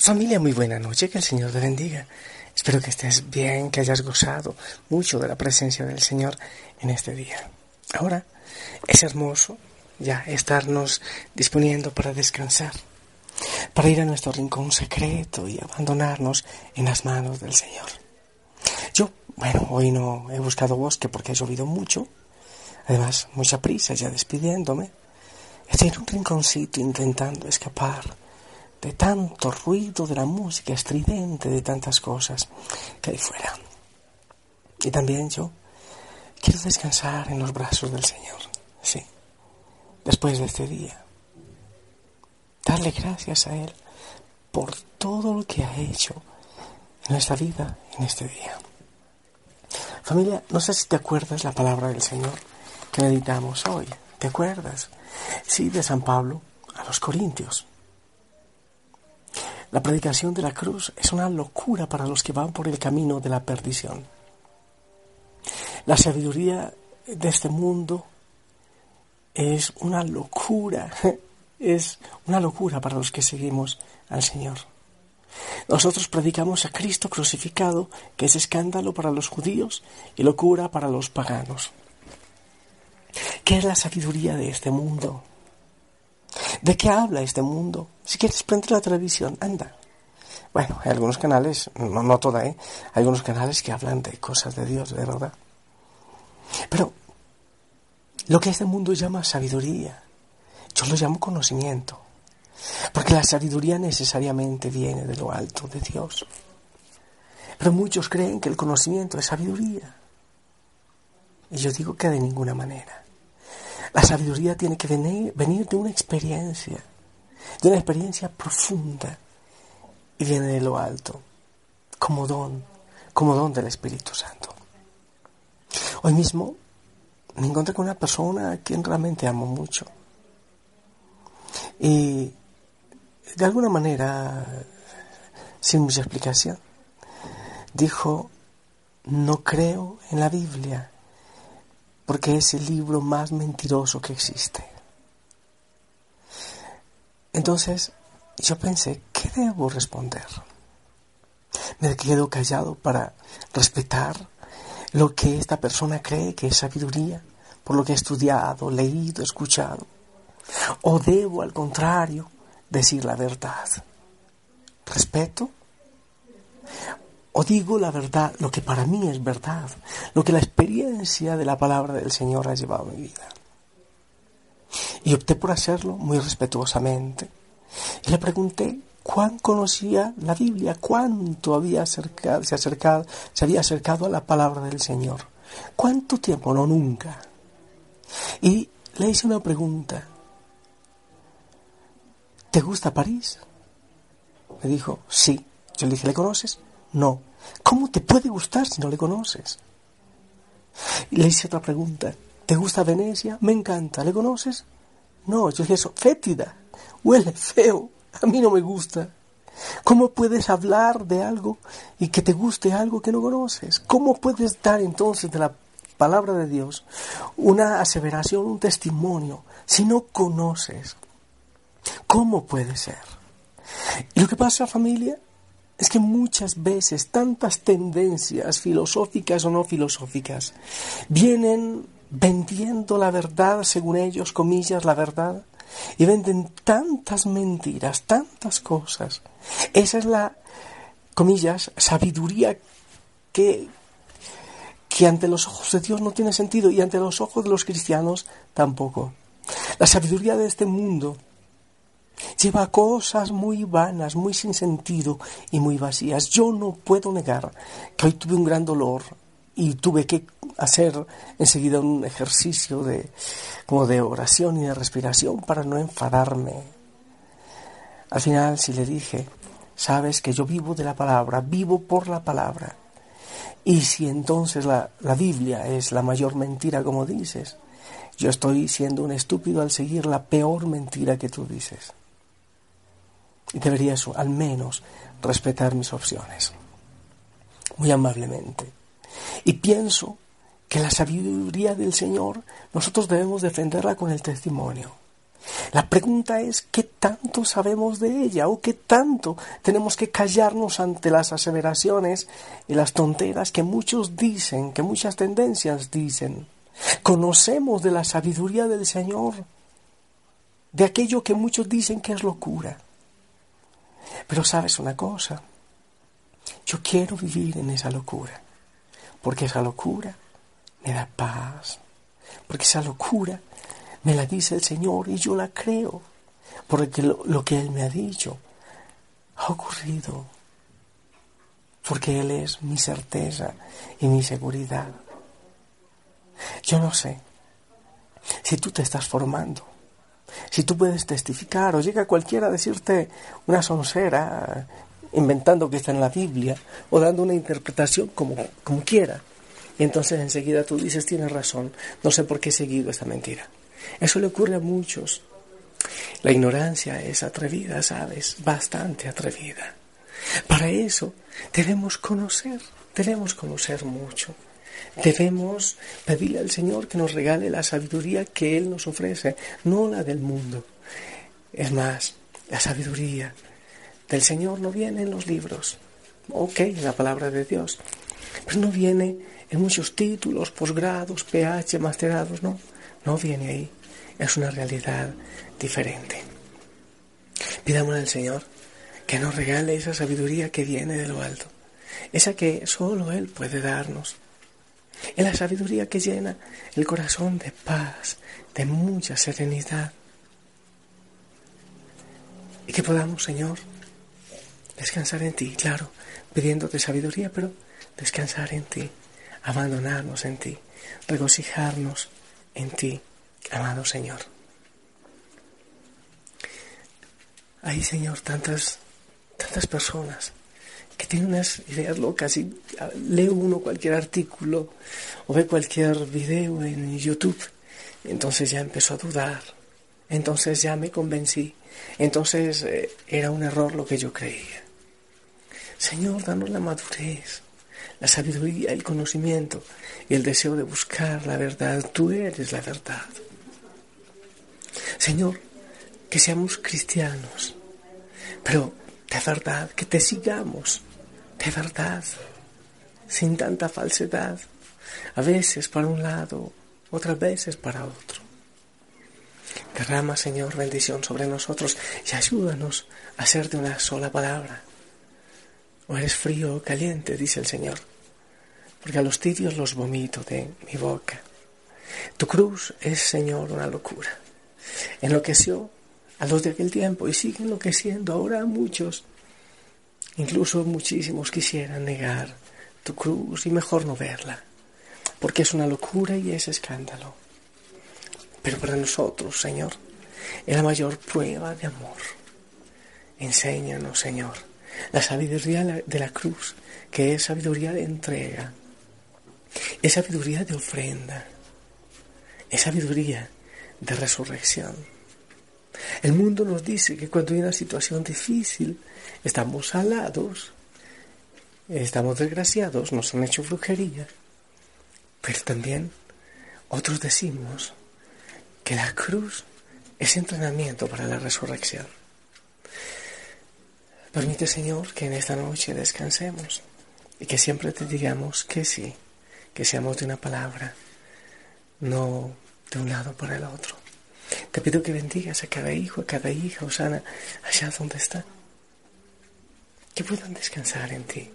Familia, muy buena noche, que el Señor te bendiga. Espero que estés bien, que hayas gozado mucho de la presencia del Señor en este día. Ahora es hermoso ya estarnos disponiendo para descansar, para ir a nuestro rincón secreto y abandonarnos en las manos del Señor. Yo, bueno, hoy no he buscado bosque porque ha llovido mucho, además mucha prisa ya despidiéndome, Estoy en un rinconcito intentando escapar de tanto ruido de la música estridente, de tantas cosas que hay fuera. Y también yo quiero descansar en los brazos del Señor, sí, después de este día. Darle gracias a Él por todo lo que ha hecho en nuestra vida en este día. Familia, no sé si te acuerdas la palabra del Señor que meditamos hoy. ¿Te acuerdas? Sí, de San Pablo a los Corintios. La predicación de la cruz es una locura para los que van por el camino de la perdición. La sabiduría de este mundo es una locura, es una locura para los que seguimos al Señor. Nosotros predicamos a Cristo crucificado, que es escándalo para los judíos y locura para los paganos. ¿Qué es la sabiduría de este mundo? ¿De qué habla este mundo? Si quieres prender la televisión, anda. Bueno, hay algunos canales, no, no toda, ¿eh? Hay algunos canales que hablan de cosas de Dios, de verdad. Pero lo que este mundo llama sabiduría, yo lo llamo conocimiento. Porque la sabiduría necesariamente viene de lo alto de Dios. Pero muchos creen que el conocimiento es sabiduría. Y yo digo que de ninguna manera. La sabiduría tiene que venir, venir de una experiencia, de una experiencia profunda y viene de lo alto, como don, como don del Espíritu Santo. Hoy mismo me encontré con una persona a quien realmente amo mucho. Y de alguna manera, sin mucha explicación, dijo, no creo en la Biblia porque es el libro más mentiroso que existe. Entonces yo pensé, ¿qué debo responder? Me quedo callado para respetar lo que esta persona cree que es sabiduría, por lo que he estudiado, leído, escuchado. O debo, al contrario, decir la verdad. ¿Respeto? O digo la verdad, lo que para mí es verdad, lo que la experiencia de la palabra del Señor ha llevado a mi vida. Y opté por hacerlo muy respetuosamente. Y le pregunté cuán conocía la Biblia, cuánto había acercado, se, acercado, se había acercado a la palabra del Señor. ¿Cuánto tiempo? No, nunca. Y le hice una pregunta. ¿Te gusta París? Me dijo, sí. Yo le dije, ¿le conoces? No. ¿Cómo te puede gustar si no le conoces? Le hice otra pregunta. ¿Te gusta Venecia? Me encanta. ¿Le conoces? No, yo dije eso, fétida, huele feo, a mí no me gusta. ¿Cómo puedes hablar de algo y que te guste algo que no conoces? ¿Cómo puedes dar entonces de la palabra de Dios una aseveración, un testimonio, si no conoces? ¿Cómo puede ser? Y lo que pasa, familia, es que muchas veces tantas tendencias filosóficas o no filosóficas vienen vendiendo la verdad, según ellos, comillas, la verdad, y venden tantas mentiras, tantas cosas. Esa es la, comillas, sabiduría que, que ante los ojos de Dios no tiene sentido y ante los ojos de los cristianos tampoco. La sabiduría de este mundo lleva cosas muy vanas, muy sin sentido y muy vacías. Yo no puedo negar que hoy tuve un gran dolor y tuve que hacer enseguida un ejercicio de como de oración y de respiración para no enfadarme Al final, si le dije, sabes que yo vivo de la palabra, vivo por la palabra. Y si entonces la, la Biblia es la mayor mentira, como dices, yo estoy siendo un estúpido al seguir la peor mentira que tú dices. Deberías al menos respetar mis opciones. Muy amablemente. Y pienso que la sabiduría del Señor nosotros debemos defenderla con el testimonio. La pregunta es qué tanto sabemos de ella o qué tanto tenemos que callarnos ante las aseveraciones y las tonteras que muchos dicen, que muchas tendencias dicen. Conocemos de la sabiduría del Señor, de aquello que muchos dicen que es locura. Pero sabes una cosa, yo quiero vivir en esa locura, porque esa locura me da paz, porque esa locura me la dice el Señor y yo la creo, porque lo, que Él me ha dicho ha ocurrido, porque Él es mi certeza y mi seguridad. Yo no sé si tú te estás formando, si tú puedes testificar o llega cualquiera a decirte una soncera inventando que está en la Biblia o dando una interpretación como, como quiera. Y entonces enseguida tú dices, tienes razón, no sé por qué he seguido esta mentira. Eso le ocurre a muchos. La ignorancia es atrevida, ¿sabes? Bastante atrevida. Para eso debemos conocer, debemos conocer mucho. Debemos pedirle al Señor que nos regale la sabiduría que Él nos ofrece, no la del mundo. Es más, la sabiduría del Señor no viene en los libros, ok, en la palabra de Dios, pero no viene en muchos títulos, posgrados, PH, masterados, no, no viene ahí, es una realidad diferente. Pidámosle al Señor que nos regale esa sabiduría que viene de lo alto, esa que solo Él puede darnos es la sabiduría que llena el corazón de paz, de mucha serenidad. Y que podamos, Señor, descansar en ti, claro, pidiéndote sabiduría, pero descansar en ti, abandonarnos en ti, regocijarnos en ti, amado Señor. Hay, Señor, tantas, tantas personas que tiene unas ideas locas y lee uno cualquier artículo o ve cualquier video en YouTube, entonces ya empezó a dudar, entonces ya me convencí, entonces eh, era un error lo que yo creía. Señor, danos la madurez, la sabiduría, el conocimiento y el deseo de buscar la verdad. Tú eres la verdad. Señor, que seamos cristianos, pero de verdad, que te sigamos de verdad, sin tanta falsedad, a veces para un lado, otras veces para otro. Derrama, Señor, bendición sobre nosotros y ayúdanos a ser de una sola palabra. O eres frío o caliente, dice el Señor, porque a los tibios los vomito de mi boca. Tu cruz es, Señor, una locura. Enloqueció a los de aquel tiempo y sigue enloqueciendo ahora a muchos Incluso muchísimos quisieran negar tu cruz y mejor no verla, porque es una locura y es escándalo. Pero para nosotros, Señor, es la mayor prueba de amor. Enséñanos, Señor, la sabiduría de la cruz, que es sabiduría de entrega, es sabiduría de ofrenda, es sabiduría de resurrección. El mundo nos dice que cuando hay una situación difícil, estamos alados, estamos desgraciados, nos han hecho brujería. Pero también otros decimos que la cruz es entrenamiento para la resurrección. Permite, Señor, que en esta noche descansemos y que siempre te digamos que sí, que seamos de una palabra, no de un lado para el otro. Te pido que bendigas a cada hijo, a cada hija, Osana, allá donde está. Que puedan descansar en ti.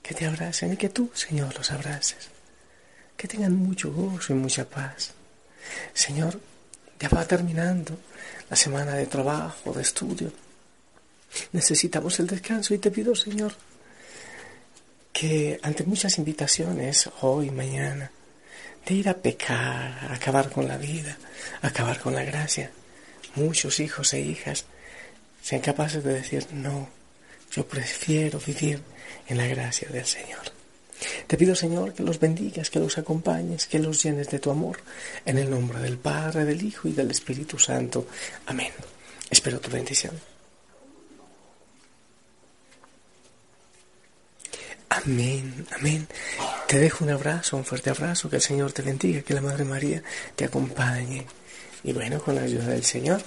Que te abracen y que tú, Señor, los abraces. Que tengan mucho gozo y mucha paz. Señor, ya va terminando la semana de trabajo, de estudio. Necesitamos el descanso y te pido, Señor, que ante muchas invitaciones, hoy, mañana, de ir a pecar, a acabar con la vida, acabar con la gracia. Muchos hijos e hijas sean capaces de decir, no, yo prefiero vivir en la gracia del Señor. Te pido, Señor, que los bendigas, que los acompañes, que los llenes de tu amor, en el nombre del Padre, del Hijo y del Espíritu Santo. Amén. Espero tu bendición. Amén, amén. Te dejo un abrazo, un fuerte abrazo, que el Señor te bendiga, que la Madre María te acompañe. Y bueno, con la ayuda del Señor,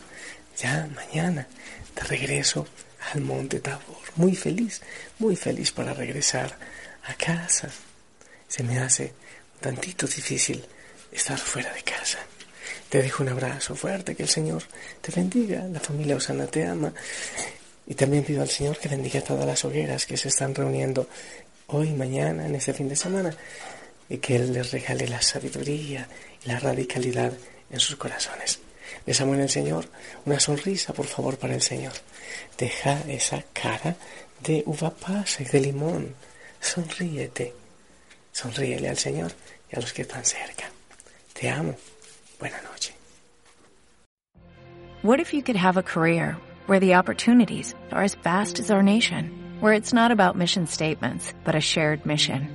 ya mañana te regreso al Monte Tabor. Muy feliz, muy feliz para regresar a casa. Se me hace un tantito difícil estar fuera de casa. Te dejo un abrazo fuerte, que el Señor te bendiga, la familia Osana te ama. Y también pido al Señor que bendiga todas las hogueras que se están reuniendo hoy, mañana, en este fin de semana, y que Él les regale la sabiduría y la radicalidad en sus corazones. Les amo en el Señor. Una sonrisa, por favor, para el Señor. Deja esa cara de uva pasa y de limón. Sonríete. Sonríele al Señor y a los que están cerca. Te amo. Buena noche. What if you could have a career where the opportunities are as vast as our nation, where it's not about mission statements, but a shared mission?